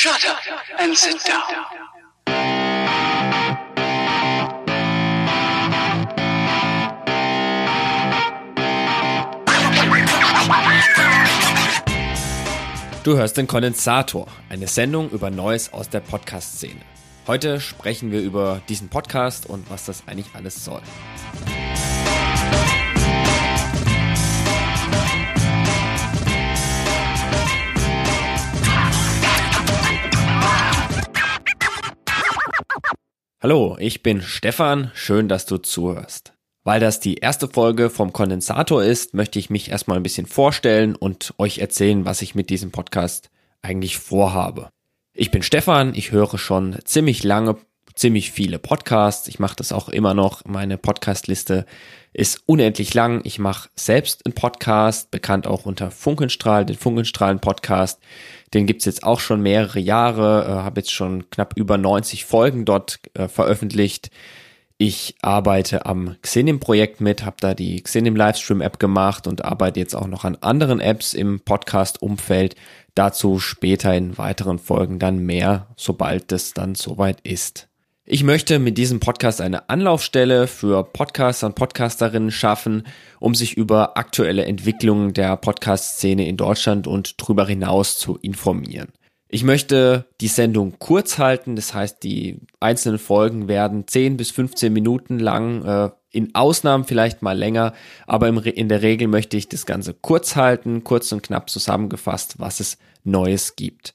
Shut up and sit down. Du hörst den Kondensator, eine Sendung über Neues aus der Podcast-Szene. Heute sprechen wir über diesen Podcast und was das eigentlich alles soll. Hallo, ich bin Stefan, schön, dass du zuhörst. Weil das die erste Folge vom Kondensator ist, möchte ich mich erstmal ein bisschen vorstellen und euch erzählen, was ich mit diesem Podcast eigentlich vorhabe. Ich bin Stefan, ich höre schon ziemlich lange, ziemlich viele Podcasts. Ich mache das auch immer noch. Meine Podcastliste ist unendlich lang. Ich mache selbst einen Podcast, bekannt auch unter Funkenstrahl, den Funkenstrahlen Podcast. Den gibt's jetzt auch schon mehrere Jahre, äh, habe jetzt schon knapp über 90 Folgen dort äh, veröffentlicht. Ich arbeite am Xenim-Projekt mit, habe da die Xenim Livestream-App gemacht und arbeite jetzt auch noch an anderen Apps im Podcast-Umfeld. Dazu später in weiteren Folgen dann mehr, sobald es dann soweit ist. Ich möchte mit diesem Podcast eine Anlaufstelle für Podcaster und Podcasterinnen schaffen, um sich über aktuelle Entwicklungen der Podcast-Szene in Deutschland und darüber hinaus zu informieren. Ich möchte die Sendung kurz halten, das heißt, die einzelnen Folgen werden 10 bis 15 Minuten lang, äh, in Ausnahmen vielleicht mal länger, aber in der Regel möchte ich das Ganze kurz halten, kurz und knapp zusammengefasst, was es Neues gibt.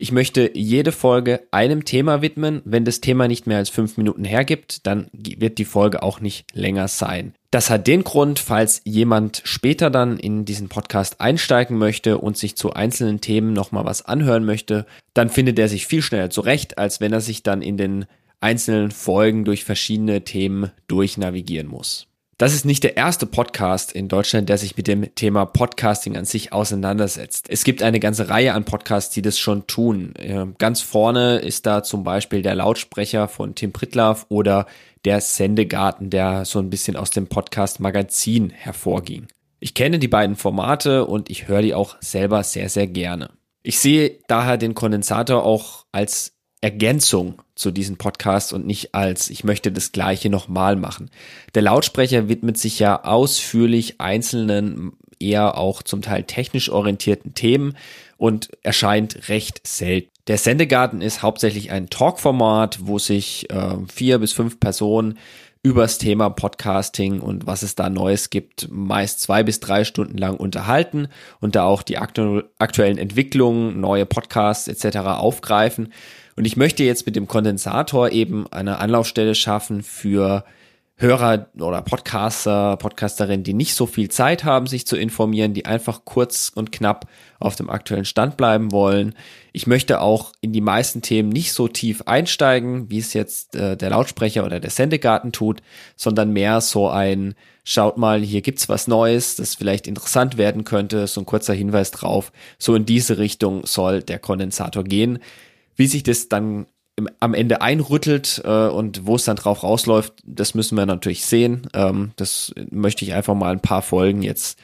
Ich möchte jede Folge einem Thema widmen. Wenn das Thema nicht mehr als fünf Minuten hergibt, dann wird die Folge auch nicht länger sein. Das hat den Grund, falls jemand später dann in diesen Podcast einsteigen möchte und sich zu einzelnen Themen nochmal was anhören möchte, dann findet er sich viel schneller zurecht, als wenn er sich dann in den einzelnen Folgen durch verschiedene Themen durchnavigieren muss. Das ist nicht der erste Podcast in Deutschland, der sich mit dem Thema Podcasting an sich auseinandersetzt. Es gibt eine ganze Reihe an Podcasts, die das schon tun. Ganz vorne ist da zum Beispiel der Lautsprecher von Tim Pritlaff oder der Sendegarten, der so ein bisschen aus dem Podcast Magazin hervorging. Ich kenne die beiden Formate und ich höre die auch selber sehr, sehr gerne. Ich sehe daher den Kondensator auch als Ergänzung zu diesem Podcast und nicht als ich möchte das gleiche nochmal machen. Der Lautsprecher widmet sich ja ausführlich einzelnen, eher auch zum Teil technisch orientierten Themen und erscheint recht selten. Der Sendegarten ist hauptsächlich ein Talkformat, wo sich äh, vier bis fünf Personen übers Thema Podcasting und was es da Neues gibt, meist zwei bis drei Stunden lang unterhalten und da auch die aktu aktuellen Entwicklungen, neue Podcasts etc. aufgreifen. Und ich möchte jetzt mit dem Kondensator eben eine Anlaufstelle schaffen für Hörer oder Podcaster, Podcasterinnen, die nicht so viel Zeit haben, sich zu informieren, die einfach kurz und knapp auf dem aktuellen Stand bleiben wollen. Ich möchte auch in die meisten Themen nicht so tief einsteigen, wie es jetzt äh, der Lautsprecher oder der Sendegarten tut, sondern mehr so ein Schaut mal, hier gibt's was Neues, das vielleicht interessant werden könnte, so ein kurzer Hinweis drauf. So in diese Richtung soll der Kondensator gehen. Wie sich das dann im, am Ende einrüttelt äh, und wo es dann drauf rausläuft, das müssen wir natürlich sehen. Ähm, das möchte ich einfach mal ein paar Folgen jetzt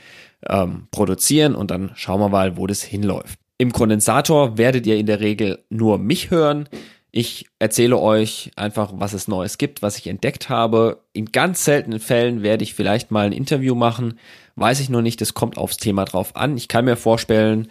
ähm, produzieren und dann schauen wir mal, wo das hinläuft. Im Kondensator werdet ihr in der Regel nur mich hören. Ich erzähle euch einfach, was es Neues gibt, was ich entdeckt habe. In ganz seltenen Fällen werde ich vielleicht mal ein Interview machen. Weiß ich noch nicht, das kommt aufs Thema drauf an. Ich kann mir vorstellen,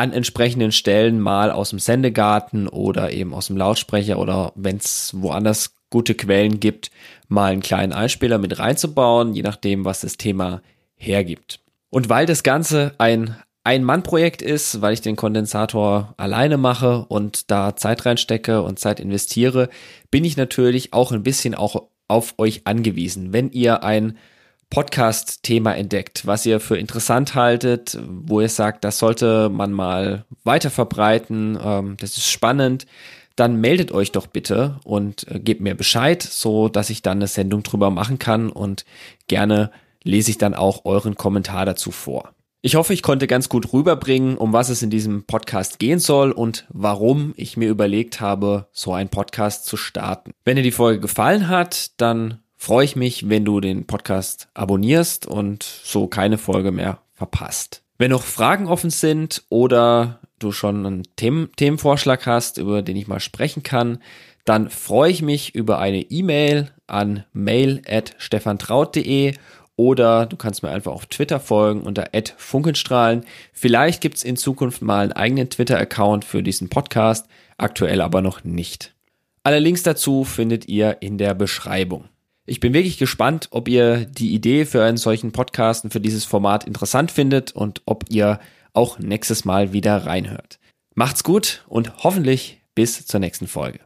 an entsprechenden Stellen mal aus dem Sendegarten oder eben aus dem Lautsprecher oder wenn es woanders gute Quellen gibt, mal einen kleinen Einspieler mit reinzubauen, je nachdem, was das Thema hergibt. Und weil das Ganze ein ein-Mann-Projekt ist, weil ich den Kondensator alleine mache und da Zeit reinstecke und Zeit investiere, bin ich natürlich auch ein bisschen auch auf euch angewiesen. Wenn ihr ein Podcast-Thema entdeckt, was ihr für interessant haltet, wo ihr sagt, das sollte man mal weiter verbreiten, ähm, das ist spannend, dann meldet euch doch bitte und äh, gebt mir Bescheid, so dass ich dann eine Sendung drüber machen kann und gerne lese ich dann auch euren Kommentar dazu vor. Ich hoffe, ich konnte ganz gut rüberbringen, um was es in diesem Podcast gehen soll und warum ich mir überlegt habe, so einen Podcast zu starten. Wenn dir die Folge gefallen hat, dann freue ich mich, wenn du den Podcast abonnierst und so keine Folge mehr verpasst. Wenn noch Fragen offen sind oder du schon einen Themen Themenvorschlag hast, über den ich mal sprechen kann, dann freue ich mich über eine E-Mail an mail@stefantraut.de oder du kannst mir einfach auf Twitter folgen unter @funkenstrahlen. Vielleicht gibt's in Zukunft mal einen eigenen Twitter-Account für diesen Podcast, aktuell aber noch nicht. Alle Links dazu findet ihr in der Beschreibung. Ich bin wirklich gespannt, ob ihr die Idee für einen solchen Podcast und für dieses Format interessant findet und ob ihr auch nächstes Mal wieder reinhört. Macht's gut und hoffentlich bis zur nächsten Folge.